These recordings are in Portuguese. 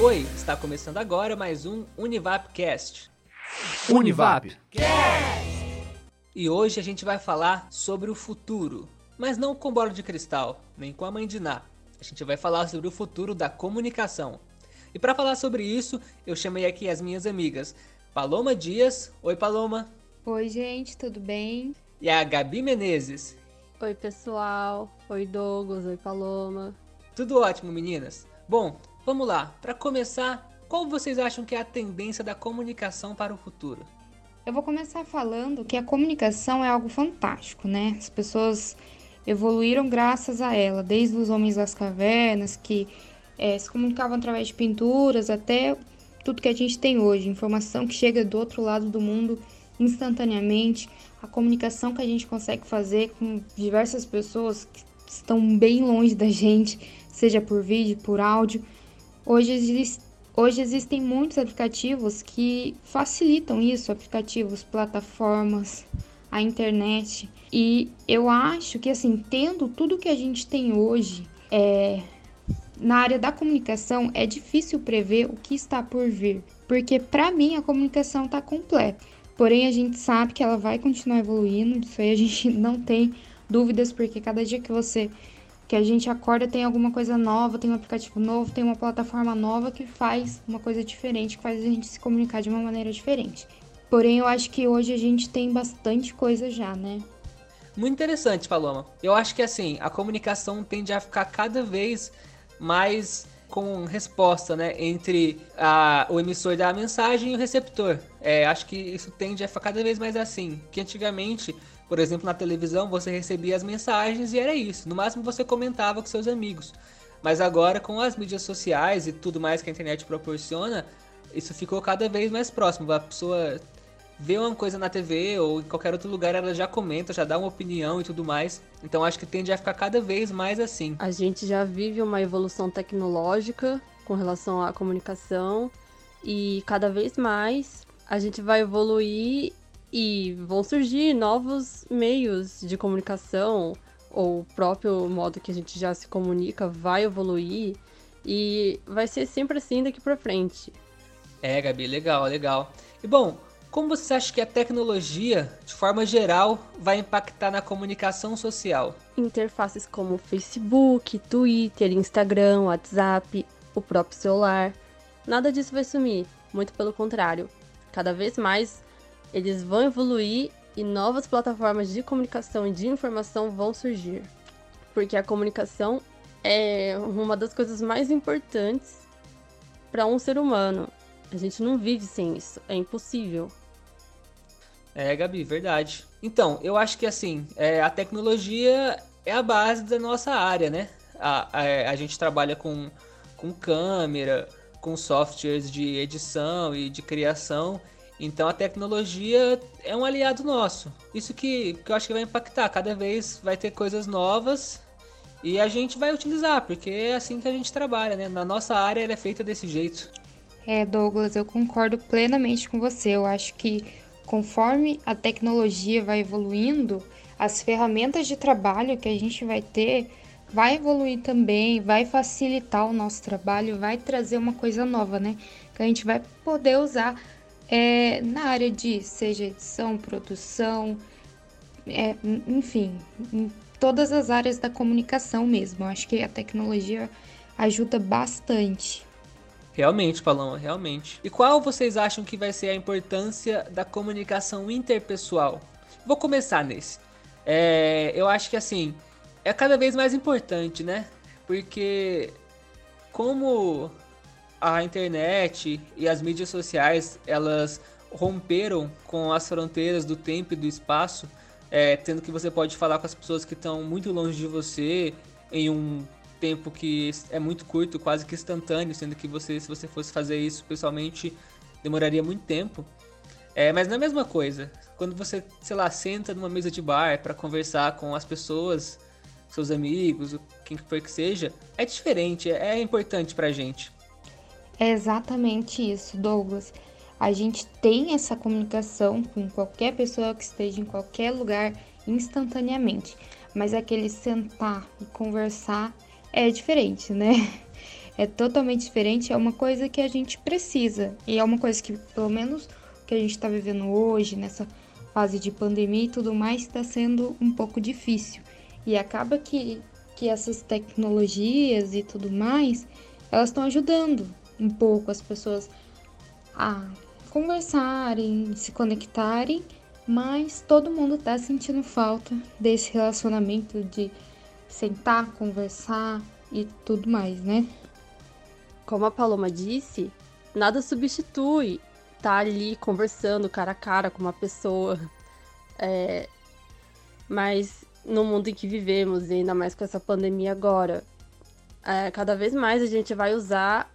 Oi, está começando agora mais um Univapcast. Univap. E hoje a gente vai falar sobre o futuro, mas não com bola de cristal, nem com a mãe de Ná. A gente vai falar sobre o futuro da comunicação. E para falar sobre isso, eu chamei aqui as minhas amigas Paloma Dias. Oi, Paloma. Oi, gente, tudo bem? E a Gabi Menezes. Oi, pessoal. Oi, Douglas. Oi, Paloma. Tudo ótimo, meninas. Bom, vamos lá. Para começar, qual vocês acham que é a tendência da comunicação para o futuro? Eu vou começar falando que a comunicação é algo fantástico, né? As pessoas evoluíram graças a ela, desde os homens das cavernas, que é, se comunicavam através de pinturas, até tudo que a gente tem hoje, informação que chega do outro lado do mundo instantaneamente, a comunicação que a gente consegue fazer com diversas pessoas que estão bem longe da gente, seja por vídeo, por áudio. Hoje, existe, hoje existem muitos aplicativos que facilitam isso, aplicativos, plataformas, a internet. E eu acho que assim, tendo tudo que a gente tem hoje, é, na área da comunicação é difícil prever o que está por vir, porque para mim a comunicação está completa. Porém, a gente sabe que ela vai continuar evoluindo, isso aí a gente não tem dúvidas, porque cada dia que você que a gente acorda tem alguma coisa nova, tem um aplicativo novo, tem uma plataforma nova que faz uma coisa diferente, que faz a gente se comunicar de uma maneira diferente. Porém, eu acho que hoje a gente tem bastante coisa já, né? Muito interessante, Paloma. Eu acho que assim, a comunicação tende a ficar cada vez mais com resposta, né, entre a, o emissor da mensagem e o receptor. É, acho que isso tende a ficar cada vez mais assim. Que antigamente, por exemplo, na televisão, você recebia as mensagens e era isso. No máximo você comentava com seus amigos. Mas agora, com as mídias sociais e tudo mais que a internet proporciona, isso ficou cada vez mais próximo. A pessoa vê uma coisa na TV ou em qualquer outro lugar, ela já comenta, já dá uma opinião e tudo mais. Então acho que tende a ficar cada vez mais assim. A gente já vive uma evolução tecnológica com relação à comunicação e cada vez mais a gente vai evoluir e vão surgir novos meios de comunicação ou o próprio modo que a gente já se comunica vai evoluir e vai ser sempre assim daqui para frente. É, Gabi, legal, legal. E bom, como você acha que a tecnologia, de forma geral, vai impactar na comunicação social? Interfaces como Facebook, Twitter, Instagram, WhatsApp, o próprio celular. Nada disso vai sumir, muito pelo contrário. Cada vez mais eles vão evoluir e novas plataformas de comunicação e de informação vão surgir. Porque a comunicação é uma das coisas mais importantes para um ser humano. A gente não vive sem isso, é impossível. É, Gabi, verdade. Então, eu acho que assim, é, a tecnologia é a base da nossa área, né? A, a, a gente trabalha com, com câmera, com softwares de edição e de criação. Então a tecnologia é um aliado nosso. Isso que, que eu acho que vai impactar. Cada vez vai ter coisas novas e a gente vai utilizar, porque é assim que a gente trabalha, né? Na nossa área ela é feita desse jeito. É, Douglas, eu concordo plenamente com você. Eu acho que conforme a tecnologia vai evoluindo, as ferramentas de trabalho que a gente vai ter vai evoluir também, vai facilitar o nosso trabalho, vai trazer uma coisa nova, né? Que a gente vai poder usar é, na área de seja edição, produção, é, enfim, em todas as áreas da comunicação mesmo. Eu acho que a tecnologia ajuda bastante. Realmente, Paloma, realmente. E qual vocês acham que vai ser a importância da comunicação interpessoal? Vou começar nesse. É, eu acho que assim, é cada vez mais importante, né? Porque como a internet e as mídias sociais, elas romperam com as fronteiras do tempo e do espaço, é, tendo que você pode falar com as pessoas que estão muito longe de você em um tempo que é muito curto, quase que instantâneo, sendo que você, se você fosse fazer isso pessoalmente, demoraria muito tempo. É, mas não é a mesma coisa. Quando você, sei lá, senta numa mesa de bar para conversar com as pessoas, seus amigos, quem for que seja, é diferente, é, é importante pra gente. É exatamente isso, Douglas. A gente tem essa comunicação com qualquer pessoa que esteja em qualquer lugar instantaneamente, mas aquele sentar e conversar é diferente, né? é totalmente diferente, é uma coisa que a gente precisa. E é uma coisa que, pelo menos, que a gente está vivendo hoje, nessa fase de pandemia e tudo mais, está sendo um pouco difícil. E acaba que, que essas tecnologias e tudo mais, elas estão ajudando um pouco as pessoas a conversarem, se conectarem, mas todo mundo está sentindo falta desse relacionamento de sentar, conversar e tudo mais, né? Como a Paloma disse, nada substitui estar tá ali conversando cara a cara com uma pessoa. É... Mas no mundo em que vivemos, e ainda mais com essa pandemia agora, é, cada vez mais a gente vai usar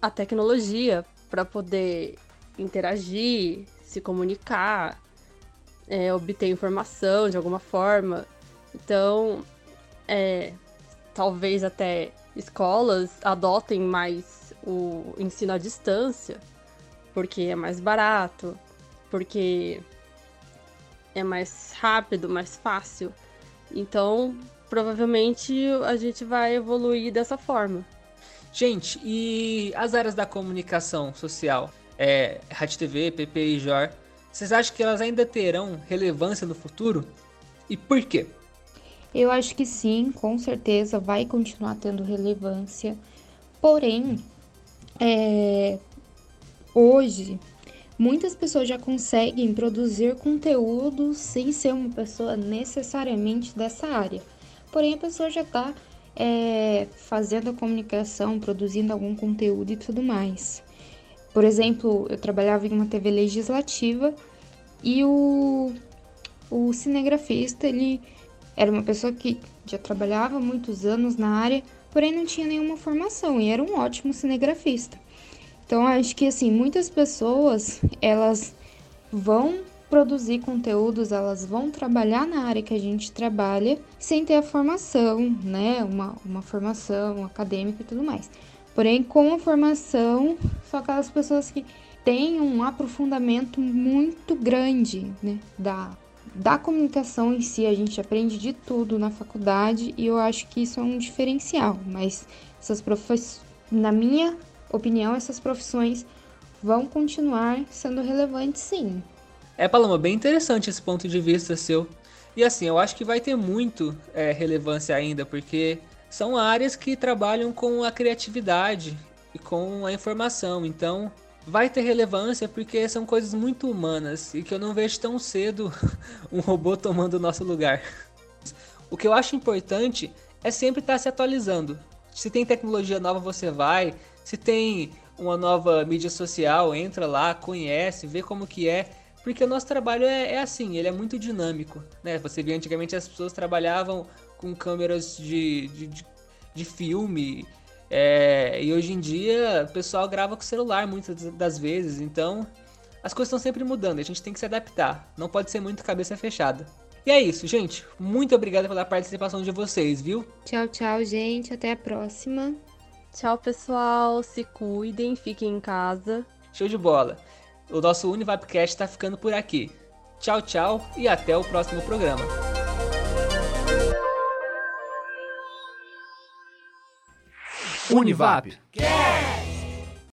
a tecnologia para poder interagir, se comunicar, é, obter informação de alguma forma. Então, é, talvez até escolas adotem mais o ensino à distância, porque é mais barato, porque é mais rápido, mais fácil. Então, provavelmente a gente vai evoluir dessa forma. Gente, e as áreas da comunicação social? É, Rádio TV, PP e JOR, vocês acham que elas ainda terão relevância no futuro? E por quê? Eu acho que sim, com certeza vai continuar tendo relevância. Porém, é, hoje muitas pessoas já conseguem produzir conteúdo sem ser uma pessoa necessariamente dessa área. Porém, a pessoa já está é, fazendo a comunicação, produzindo algum conteúdo e tudo mais. Por exemplo, eu trabalhava em uma TV legislativa e o, o cinegrafista, ele era uma pessoa que já trabalhava muitos anos na área, porém não tinha nenhuma formação e era um ótimo cinegrafista. Então, acho que assim, muitas pessoas, elas vão produzir conteúdos, elas vão trabalhar na área que a gente trabalha sem ter a formação, né? Uma, uma formação acadêmica e tudo mais. Porém, com a formação, são aquelas pessoas que têm um aprofundamento muito grande né? da, da comunicação em si. A gente aprende de tudo na faculdade e eu acho que isso é um diferencial. Mas essas profissões, na minha opinião, essas profissões vão continuar sendo relevantes sim. É, Paloma, bem interessante esse ponto de vista seu. E assim, eu acho que vai ter muito é, relevância ainda, porque são áreas que trabalham com a criatividade e com a informação. Então, vai ter relevância porque são coisas muito humanas e que eu não vejo tão cedo um robô tomando o nosso lugar. O que eu acho importante é sempre estar se atualizando. Se tem tecnologia nova, você vai. Se tem uma nova mídia social, entra lá, conhece, vê como que é. Porque o nosso trabalho é, é assim, ele é muito dinâmico, né? Você vê antigamente as pessoas trabalhavam com câmeras de, de, de, de filme, é, e hoje em dia o pessoal grava com celular muitas das vezes, então as coisas estão sempre mudando, a gente tem que se adaptar, não pode ser muito cabeça fechada. E é isso, gente. Muito obrigado pela participação de vocês, viu? Tchau, tchau, gente. Até a próxima. Tchau, pessoal. Se cuidem, fiquem em casa. Show de bola o nosso Univapcast está ficando por aqui. Tchau, tchau e até o próximo programa. Univap. Yeah!